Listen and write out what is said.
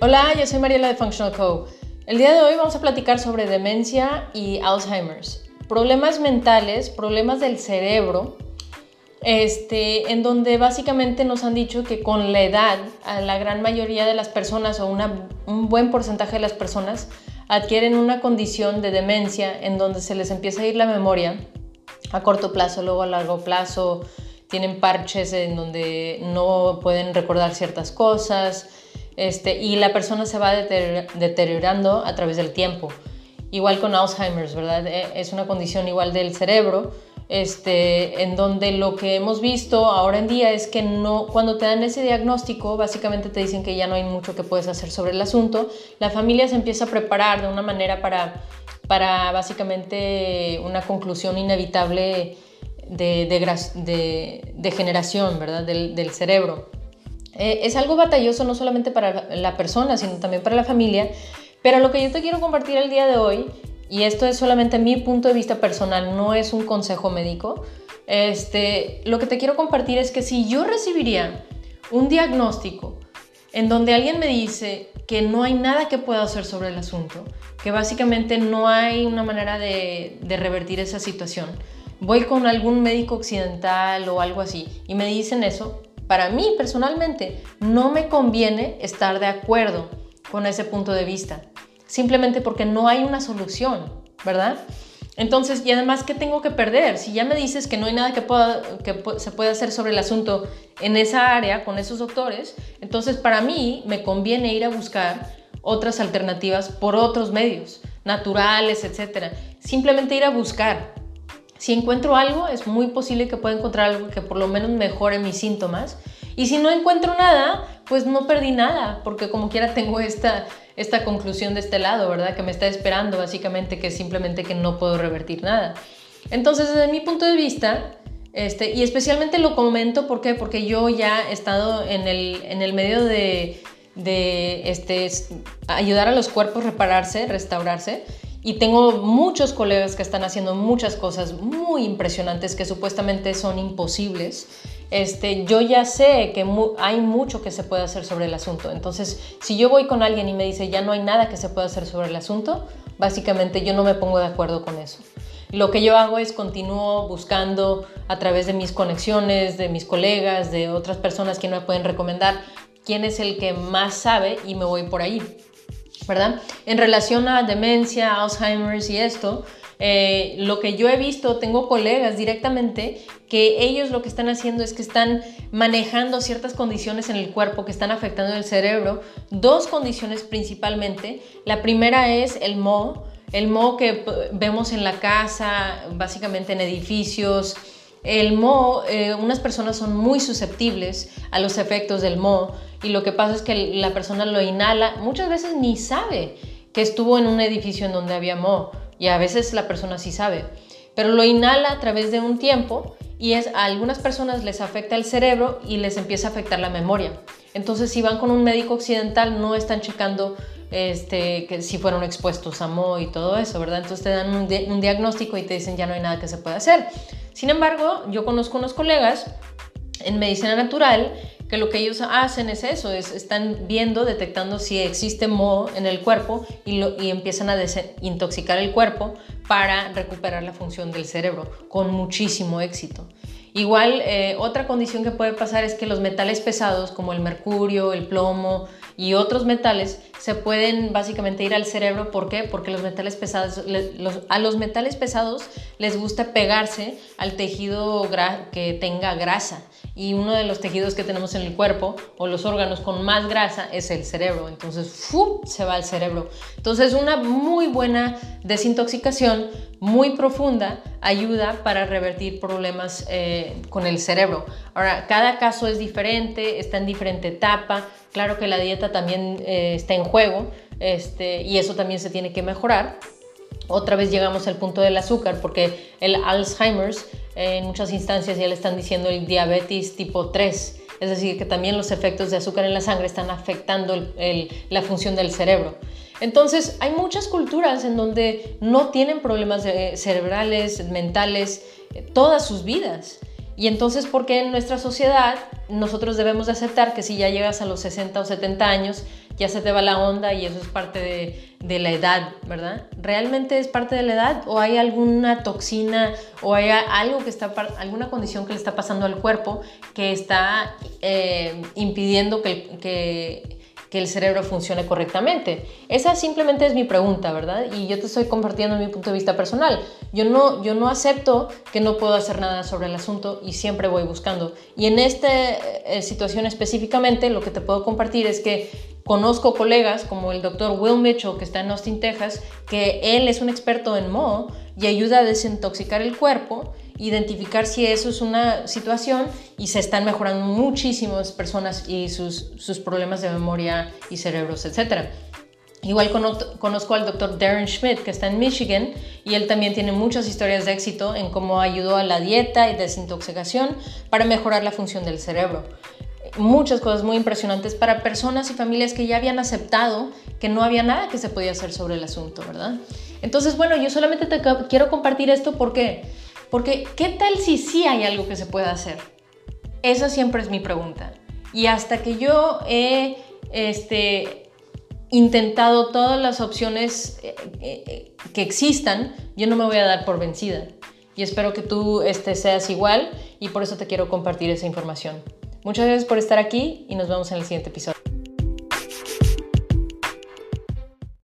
Hola, yo soy Mariela de Functional Co. El día de hoy vamos a platicar sobre demencia y Alzheimer's. Problemas mentales, problemas del cerebro, este, en donde básicamente nos han dicho que con la edad la gran mayoría de las personas o un buen porcentaje de las personas adquieren una condición de demencia en donde se les empieza a ir la memoria a corto plazo, luego a largo plazo, tienen parches en donde no pueden recordar ciertas cosas, este, y la persona se va deteriorando a través del tiempo. Igual con Alzheimer's. E, es una condición igual del cerebro, este, en donde lo que hemos visto ahora en día es que cuando te dan ese diagnóstico, básicamente te dicen que ya no hay mucho que puedes hacer sobre el asunto, la familia se empieza a preparar de una manera para, para básicamente una conclusión inevitable de, de, generación, ¿verdad? Del cerebro. Eh, es algo batalloso no solamente para la persona, sino también para la familia. Pero lo que yo te quiero compartir el día de hoy, y esto es solamente mi punto de vista personal, no es un consejo médico, este, lo que te quiero compartir es que si yo recibiría un diagnóstico en donde alguien me dice que no hay nada que pueda hacer sobre el asunto, que básicamente no hay una manera de, de revertir esa situación, voy con algún médico occidental o algo así y me dicen eso, para mí personalmente no me conviene estar de acuerdo con ese punto de vista, simplemente porque no hay una solución, ¿verdad? Entonces, y además, ¿qué tengo que perder? Si ya me dices que no hay nada que, pueda, que se pueda hacer sobre el asunto en esa área con esos doctores, entonces para mí me conviene ir a buscar otras alternativas por otros medios, naturales, etcétera. Simplemente ir a buscar, si encuentro algo, es muy posible que pueda encontrar algo que por lo menos mejore mis síntomas. Y si no encuentro nada, pues no perdí nada, porque como quiera tengo esta, esta conclusión de este lado, ¿verdad? Que me está esperando básicamente que simplemente que no puedo revertir nada. Entonces, desde mi punto de vista, este, y especialmente lo comento ¿por qué? porque yo ya he estado en el, en el medio de, de este, ayudar a los cuerpos repararse, restaurarse. Y tengo muchos colegas que están haciendo muchas cosas muy impresionantes que supuestamente son imposibles. Este, yo ya sé que hay mucho que se puede hacer sobre el asunto. Entonces, si yo voy con alguien y me dice ya no hay nada que se pueda hacer sobre el asunto, básicamente yo no me pongo de acuerdo con eso. Lo que yo hago es continúo buscando a través de mis conexiones, de mis colegas, de otras personas que me pueden recomendar quién es el que más sabe y me voy por ahí. En relación a demencia, Alzheimer's y esto, eh, lo que yo he visto, tengo colegas directamente que ellos lo que están haciendo es que están manejando ciertas condiciones en el cuerpo que están afectando el cerebro. Dos condiciones principalmente. La primera es el moho, el moho que vemos en la casa, básicamente en edificios. El moho, eh, unas personas son muy susceptibles a los efectos del moho y lo que pasa es que la persona lo inhala, muchas veces ni sabe que estuvo en un edificio en donde había moho y a veces la persona sí sabe, pero lo inhala a través de un tiempo y es, a algunas personas les afecta el cerebro y les empieza a afectar la memoria. Entonces si van con un médico occidental no están checando este, que si fueron expuestos a moho y todo eso, ¿verdad? Entonces te dan un, diagnóstico y te dicen ya no hay nada que se pueda hacer. Sin embargo, yo conozco unos colegas en medicina natural que lo que ellos hacen es eso, es, están viendo, detectando si existe moho en el cuerpo y empiezan a desintoxicar el cuerpo para recuperar la función del cerebro con muchísimo éxito. Igual, eh, otra condición que puede pasar es que los metales pesados como el mercurio, el plomo y otros metales se pueden básicamente ir al cerebro. ¿Por qué? Porque los metales pesados, a los metales pesados les gusta pegarse al tejido que tenga grasa y uno de los tejidos que tenemos en el cuerpo o los órganos con más grasa es el cerebro. Entonces, ¡fu! se va al cerebro. Entonces, una muy buena desintoxicación, muy profunda, ayuda para revertir problemas eh, con el cerebro. Ahora, cada caso es diferente, está en diferente etapa. Claro que la dieta también eh, está en juego este, y eso también se tiene que mejorar. Otra vez llegamos al punto del azúcar porque el Alzheimer's en muchas instancias ya le están diciendo el diabetes tipo 3, es decir, que también los efectos de azúcar en la sangre están afectando la función del cerebro. Entonces, hay muchas culturas en donde no tienen problemas cerebrales, mentales, eh, todas sus vidas. Y entonces, ¿por qué en nuestra sociedad nosotros debemos de aceptar que si ya llegas a los 60 o 70 años, ya se te va la onda y eso es parte de, de la edad, ¿verdad? ¿Realmente es parte de la edad o hay alguna toxina o hay algo que está, alguna condición que le está pasando al cuerpo que está eh, impidiendo que, que el cerebro funcione correctamente? Esa simplemente es mi pregunta, ¿verdad? Y yo te estoy compartiendo mi punto de vista personal. Yo no, yo no acepto que no puedo hacer nada sobre el asunto y siempre voy buscando. Y en esta eh, situación específicamente, lo que te puedo compartir es que conozco colegas como el doctor Will Mitchell, que está en Austin, Texas, que él es un experto en Mo y ayuda a desintoxicar el cuerpo identificar si eso es una situación y se están mejorando muchísimas personas y sus, sus problemas de memoria y cerebros, etc. Igual conozco al doctor Darren Schmidt, que está en Michigan, y él también tiene muchas historias de éxito en cómo ayudó a la dieta y desintoxicación para mejorar la función del cerebro. Muchas cosas muy impresionantes para personas y familias que ya habían aceptado que no había nada que se podía hacer sobre el asunto, ¿verdad? Entonces, bueno, yo solamente te quiero compartir esto porque porque, ¿qué tal si sí hay algo que se pueda hacer? Esa siempre es mi pregunta. Y hasta que yo he este, intentado todas las opciones eh, eh, que existan, yo no me voy a dar por vencida. Y espero que tú este, seas igual y por eso te quiero compartir esa información. Muchas gracias por estar aquí y nos vemos en el siguiente episodio.